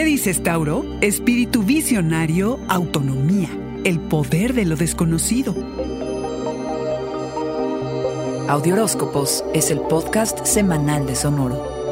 dices, Tauro? Espíritu visionario, autonomía, el poder de lo desconocido. Audioróscopos es el podcast semanal de Sonoro.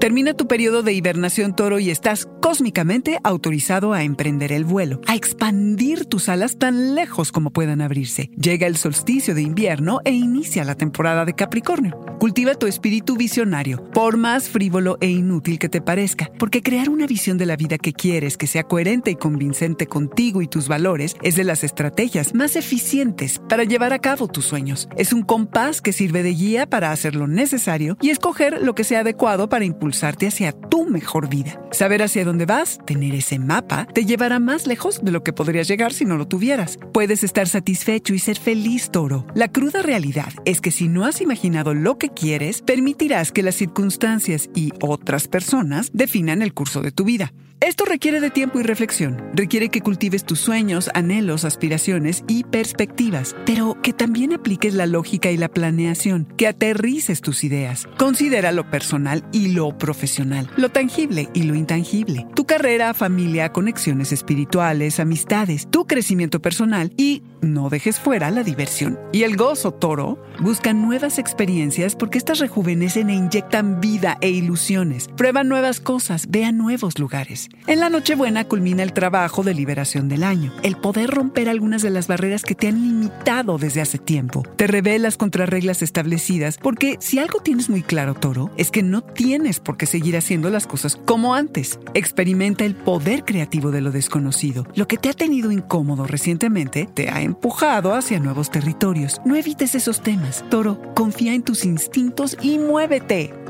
Termina tu periodo de hibernación toro y estás cósmicamente autorizado a emprender el vuelo, a expandir tus alas tan lejos como puedan abrirse. Llega el solsticio de invierno e inicia la temporada de Capricornio. Cultiva tu espíritu visionario, por más frívolo e inútil que te parezca, porque crear una visión de la vida que quieres, que sea coherente y convincente contigo y tus valores, es de las estrategias más eficientes para llevar a cabo tus sueños. Es un compás que sirve de guía para hacer lo necesario y escoger lo que sea adecuado para impulsar hacia tu mejor vida. Saber hacia dónde vas, tener ese mapa, te llevará más lejos de lo que podrías llegar si no lo tuvieras. Puedes estar satisfecho y ser feliz, toro. La cruda realidad es que si no has imaginado lo que quieres, permitirás que las circunstancias y otras personas definan el curso de tu vida. Esto requiere de tiempo y reflexión, requiere que cultives tus sueños, anhelos, aspiraciones y perspectivas, pero que también apliques la lógica y la planeación, que aterrices tus ideas. Considera lo personal y lo profesional, lo tangible y lo intangible, tu carrera, familia, conexiones espirituales, amistades, tu crecimiento personal y no dejes fuera la diversión. Y el gozo, toro, busca nuevas experiencias porque estas rejuvenecen e inyectan vida e ilusiones. Prueba nuevas cosas, vea nuevos lugares. En la Nochebuena culmina el trabajo de liberación del año, el poder romper algunas de las barreras que te han limitado desde hace tiempo. Te revelas contra reglas establecidas porque si algo tienes muy claro, toro, es que no tienes por qué seguir haciendo las cosas como antes. Experimenta el poder creativo de lo desconocido. Lo que te ha tenido incómodo recientemente te ha empujado hacia nuevos territorios. No evites esos temas. Toro, confía en tus instintos y muévete.